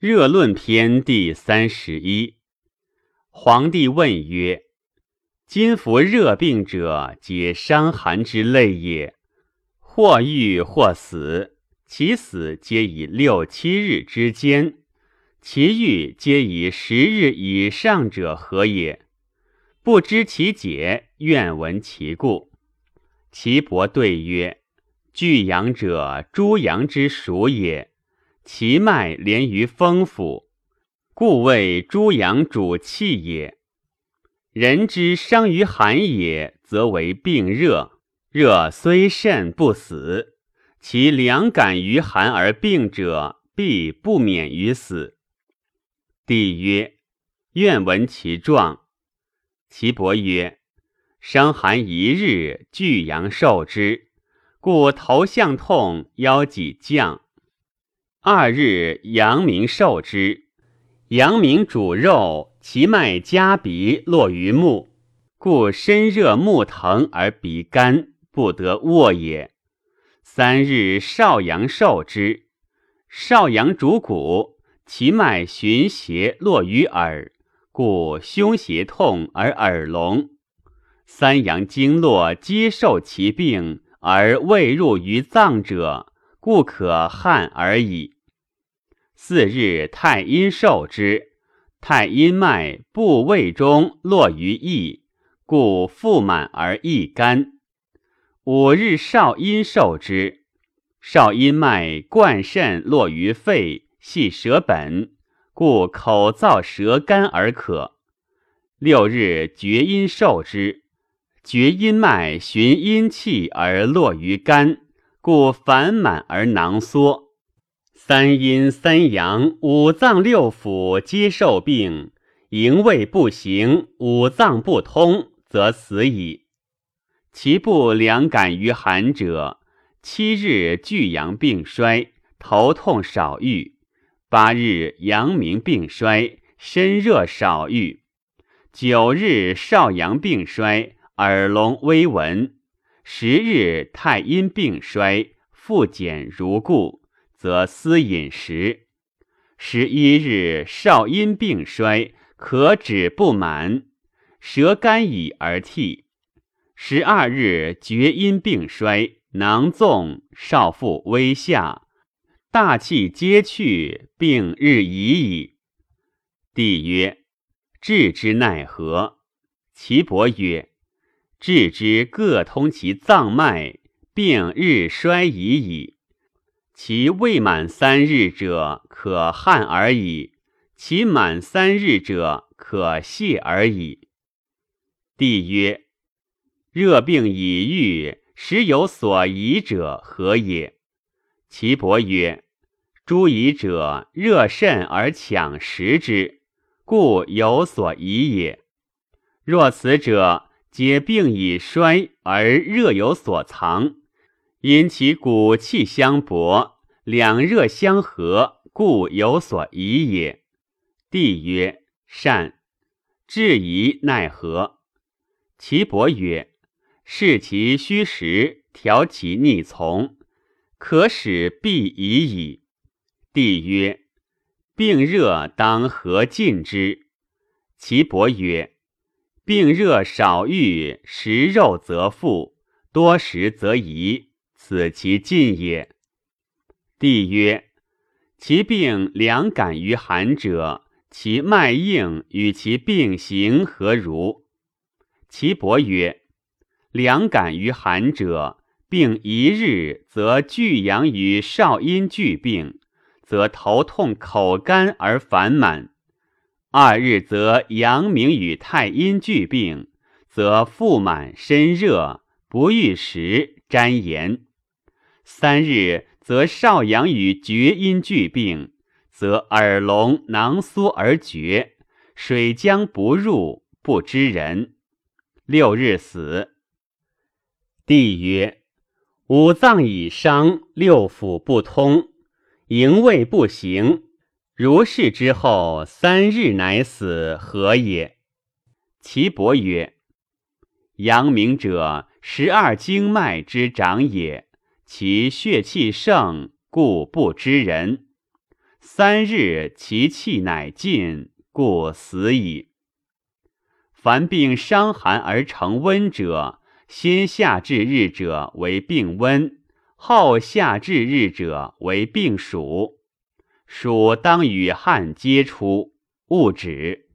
热论篇第三十一。皇帝问曰：“今服热病者，皆伤寒之类也，或愈或死，其死皆以六七日之间，其愈皆以十日以上者何也？不知其解，愿闻其故。”岐伯对曰：“巨阳者，诸阳之属也。”其脉连于风府，故谓诸阳主气也。人之伤于寒也，则为病热。热虽甚不死，其凉感于寒而病者，必不免于死。帝曰：愿闻其状。岐伯曰：伤寒一日，巨阳受之，故头项痛，腰脊降。二日，阳明受之。阳明主肉，其脉加鼻落于目，故身热目疼而鼻干，不得卧也。三日，少阳受之。少阳主骨，其脉循邪落于耳，故胸胁痛而耳聋。三阳经络皆受其病，而未入于脏者，故可汗而已。四日，太阴受之，太阴脉部位中络于翼，故腹满而易干。五日，少阴受之，少阴脉贯肾络于肺，系舌本，故口燥舌干而渴。六日，厥阴受之，厥阴脉循阴气而络于肝，故烦满而囊缩。三阴三阳五脏六腑皆受病，营卫不行，五脏不通，则死矣。其不良感于寒者，七日巨阳病衰，头痛少愈；八日阳明病衰，身热少愈；九日少阳病衰，耳聋微闻；十日太阴病衰，腹减如故。则思饮食。十一日少阴病衰，可止不满，舌干矣而涕。十二日厥阴病衰，囊纵，少腹微下，大气皆去，病日已矣。帝曰：治之奈何？岐伯曰：治之各通其脏脉，病日衰已矣。其未满三日者，可汗而已；其满三日者，可泻而已。帝曰：热病已愈，时有所疑者何也？岐伯曰：诸疑者，热甚而强食之，故有所疑也。若此者，皆病已衰而热有所藏。因其骨气相搏，两热相合，故有所疑也。帝曰：善。质疑奈何？岐伯曰：视其虚实，调其逆从，可使必已矣。帝曰：病热当何尽之？岐伯曰：病热少愈，食肉则腹，多食则遗。此其尽也。帝曰：其病凉感于寒者，其脉应与其病形何如？岐伯曰：凉感于寒者，病一日则巨阳于少阴俱病，则头痛口干而烦满；二日则阳明与太阴俱病，则腹满身热，不欲食，沾盐。三日则少阳与厥阴俱病，则耳聋囊缩而绝，水浆不入，不知人。六日死。帝曰：五脏已伤，六腑不通，营卫不行，如是之后三日乃死，何也？岐伯曰：阳明者，十二经脉之长也。其血气盛，故不知人。三日其气乃尽，故死矣。凡病伤寒而成温者，先夏至日者为病温，后夏至日者为病暑。蜀当与汉皆出，勿止。